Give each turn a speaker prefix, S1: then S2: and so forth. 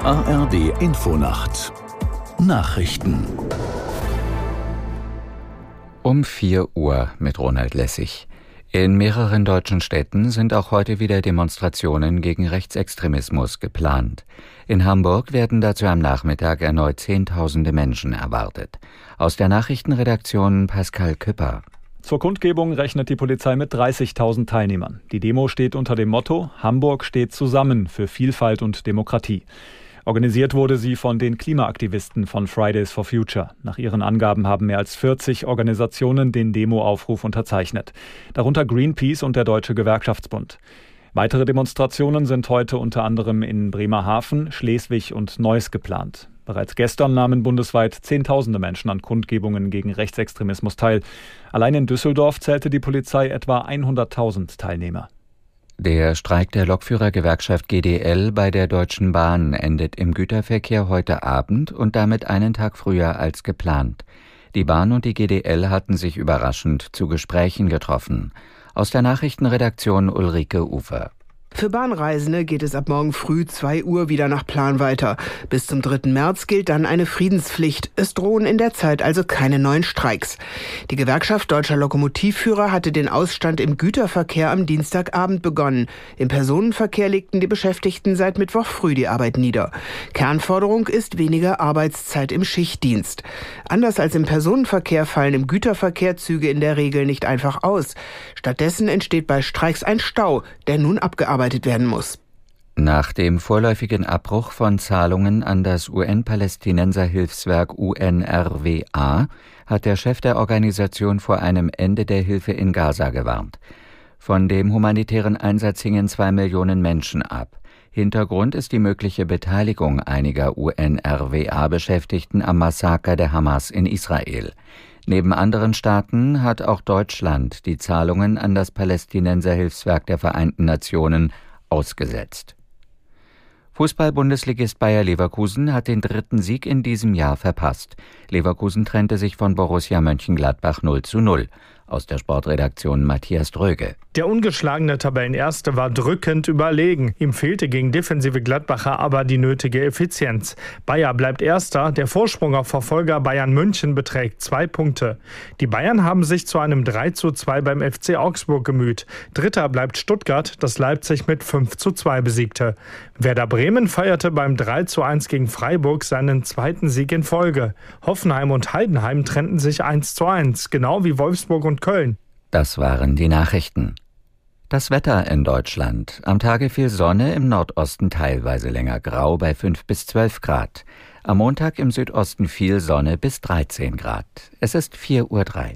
S1: ARD Infonacht Nachrichten
S2: um 4 Uhr mit Ronald Lessig. In mehreren deutschen Städten sind auch heute wieder Demonstrationen gegen Rechtsextremismus geplant. In Hamburg werden dazu am Nachmittag erneut Zehntausende Menschen erwartet. Aus der Nachrichtenredaktion Pascal Küpper.
S3: Zur Kundgebung rechnet die Polizei mit 30.000 Teilnehmern. Die Demo steht unter dem Motto Hamburg steht zusammen für Vielfalt und Demokratie. Organisiert wurde sie von den Klimaaktivisten von Fridays for Future. Nach ihren Angaben haben mehr als 40 Organisationen den Demoaufruf unterzeichnet, darunter Greenpeace und der Deutsche Gewerkschaftsbund. Weitere Demonstrationen sind heute unter anderem in Bremerhaven, Schleswig und Neuss geplant. Bereits gestern nahmen bundesweit Zehntausende Menschen an Kundgebungen gegen Rechtsextremismus teil. Allein in Düsseldorf zählte die Polizei etwa 100.000 Teilnehmer.
S2: Der Streik der Lokführergewerkschaft GDL bei der Deutschen Bahn endet im Güterverkehr heute Abend und damit einen Tag früher als geplant. Die Bahn und die GDL hatten sich überraschend zu Gesprächen getroffen. Aus der Nachrichtenredaktion Ulrike Ufer.
S4: Für Bahnreisende geht es ab morgen früh 2 Uhr wieder nach Plan weiter. Bis zum 3. März gilt dann eine Friedenspflicht. Es drohen in der Zeit also keine neuen Streiks. Die Gewerkschaft Deutscher Lokomotivführer hatte den Ausstand im Güterverkehr am Dienstagabend begonnen. Im Personenverkehr legten die Beschäftigten seit Mittwoch früh die Arbeit nieder. Kernforderung ist weniger Arbeitszeit im Schichtdienst. Anders als im Personenverkehr fallen im Güterverkehr Züge in der Regel nicht einfach aus. Stattdessen entsteht bei Streiks ein Stau, der nun abgearbeitet abgearbeitet werden muss.
S2: Nach dem vorläufigen Abbruch von Zahlungen an das UN-Palästinenser-Hilfswerk UNRWA hat der Chef der Organisation vor einem Ende der Hilfe in Gaza gewarnt. Von dem humanitären Einsatz hingen zwei Millionen Menschen ab. Hintergrund ist die mögliche Beteiligung einiger UNRWA-Beschäftigten am Massaker der Hamas in Israel. Neben anderen Staaten hat auch Deutschland die Zahlungen an das Palästinenserhilfswerk der Vereinten Nationen ausgesetzt. Fußball-Bundesligist Bayer Leverkusen hat den dritten Sieg in diesem Jahr verpasst. Leverkusen trennte sich von Borussia Mönchengladbach 0 zu 0. Aus der Sportredaktion Matthias Dröge.
S5: Der ungeschlagene Tabellenerste war drückend überlegen. Ihm fehlte gegen defensive Gladbacher aber die nötige Effizienz. Bayer bleibt Erster. Der Vorsprung auf Verfolger Bayern München beträgt zwei Punkte. Die Bayern haben sich zu einem 3 zu 2 beim FC Augsburg gemüht. Dritter bleibt Stuttgart, das Leipzig mit 5 zu 2 besiegte. Werder Bremen feierte beim 3 zu 1 gegen Freiburg seinen zweiten Sieg in Folge. Hoffenheim und Heidenheim trennten sich 1 zu 1, genau wie Wolfsburg und Köln.
S2: Das waren die Nachrichten. Das Wetter in Deutschland. Am Tage viel Sonne, im Nordosten teilweise länger grau bei 5 bis 12 Grad. Am Montag im Südosten viel Sonne bis 13 Grad. Es ist 4.03 Uhr.